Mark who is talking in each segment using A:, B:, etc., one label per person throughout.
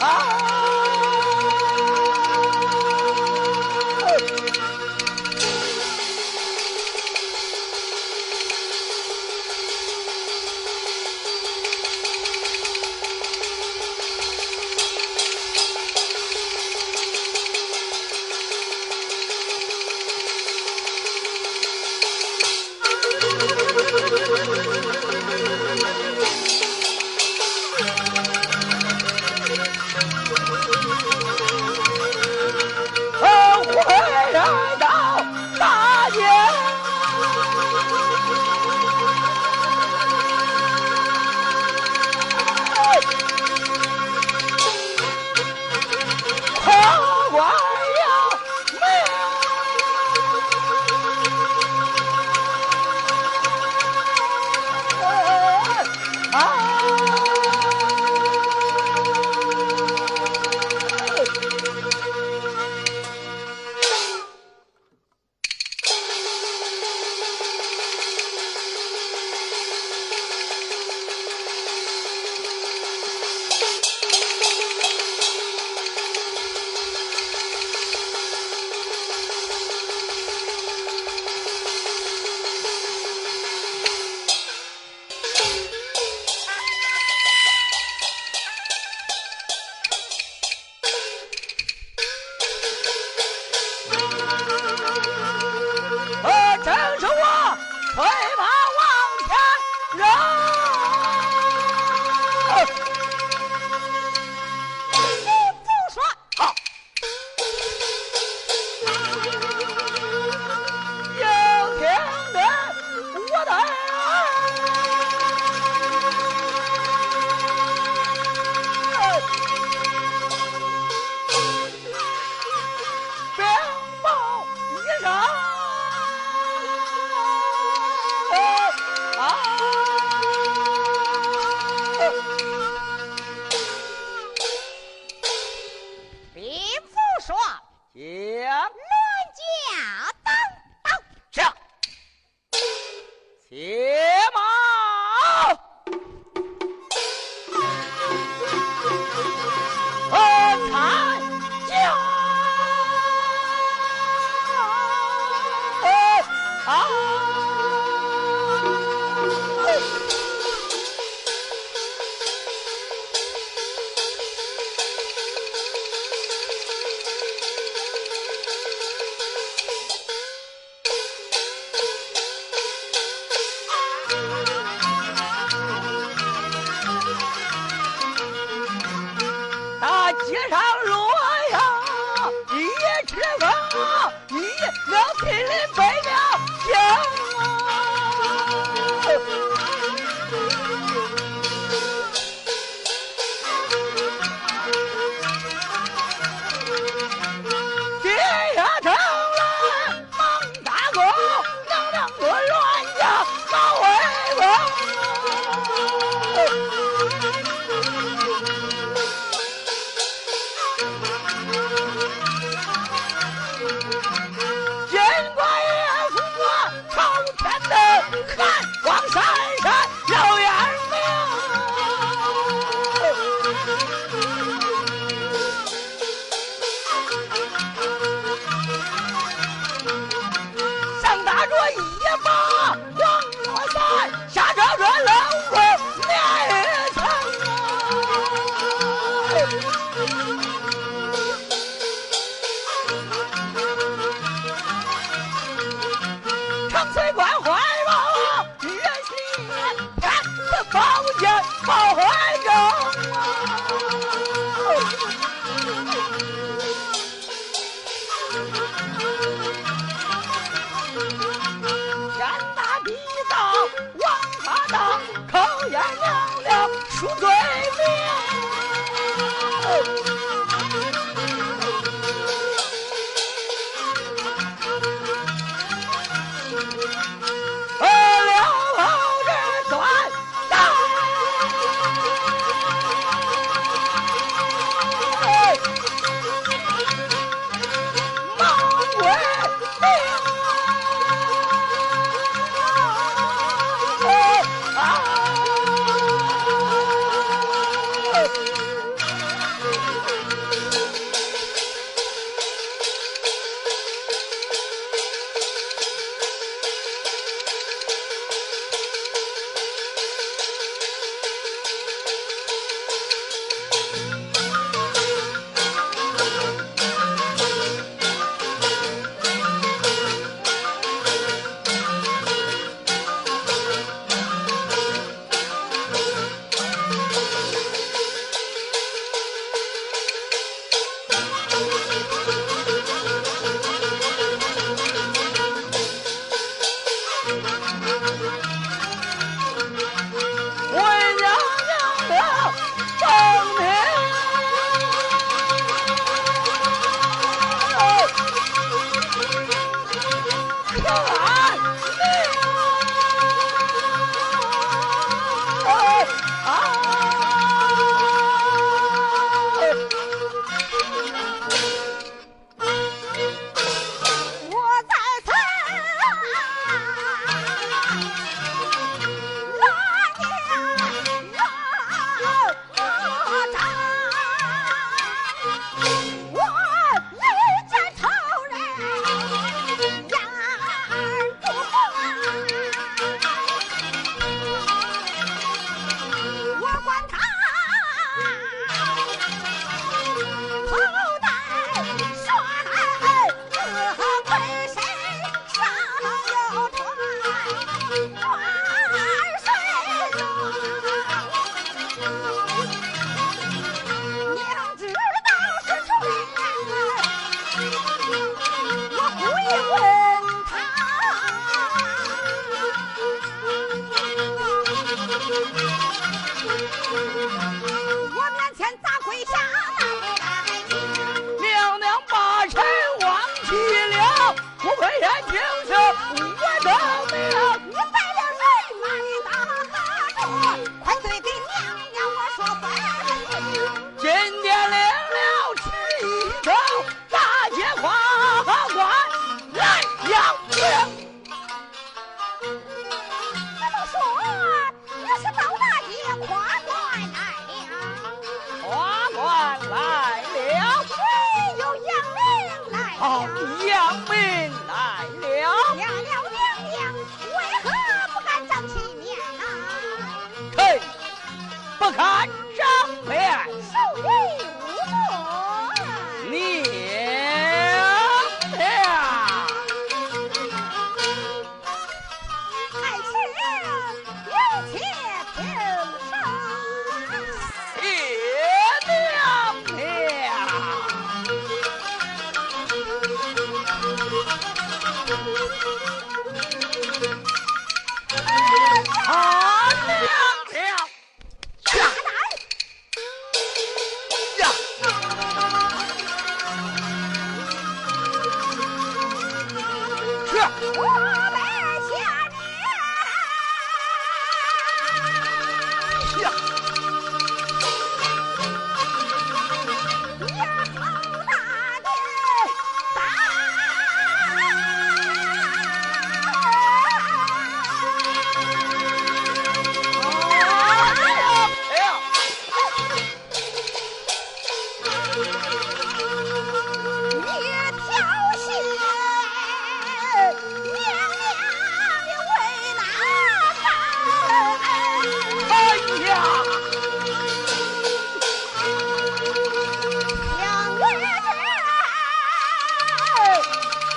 A: 啊。刘长荣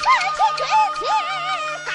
B: 臣妻君妻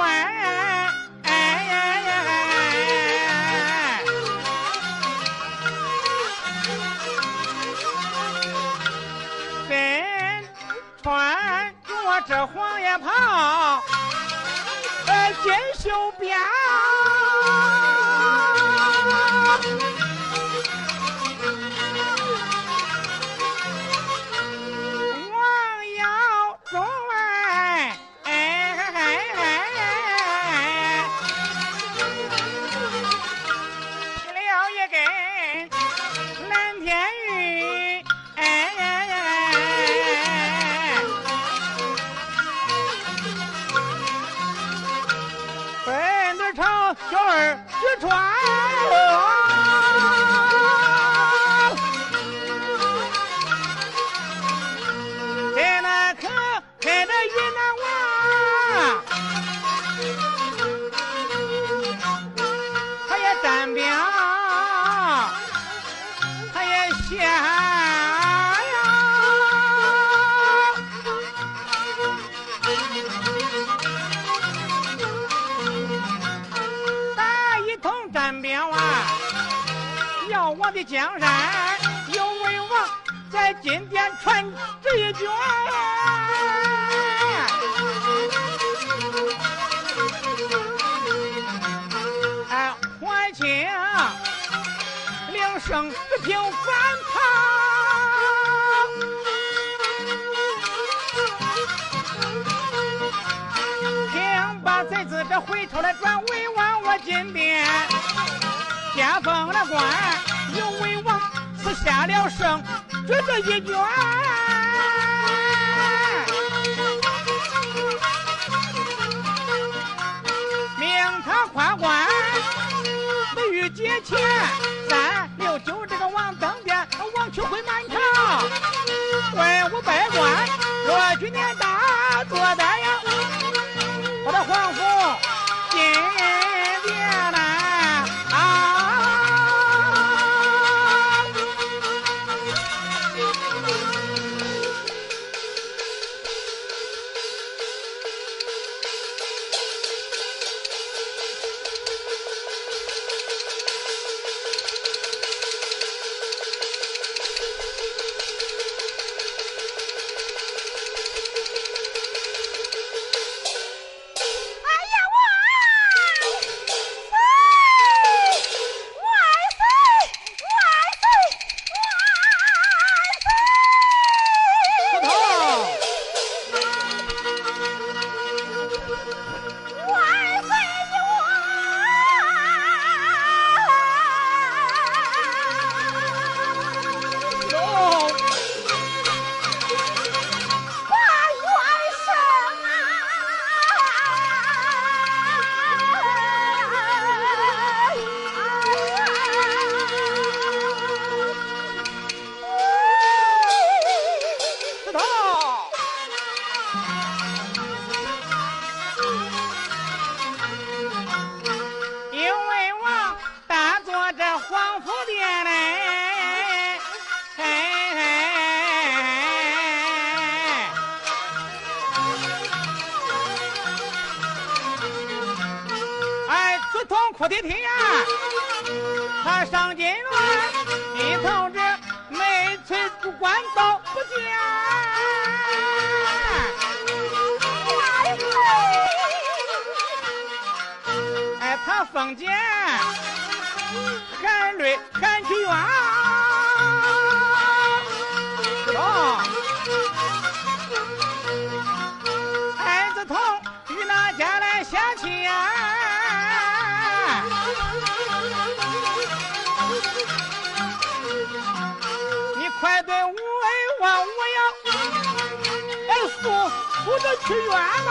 C: 哎哎，哎，哎穿着这黄叶袍，金胸标。江山，有为王在金殿传这一卷。哎，还请领圣平反抗，请把贼子这回头来转为王我金殿，加封了官，有为王赐下了圣旨这一卷。命他夸官，不欲节钱，封建，含泪含屈冤。哦，孩子痛与那家来下棋呀、你快对五位王我要哎诉诉着去冤呐！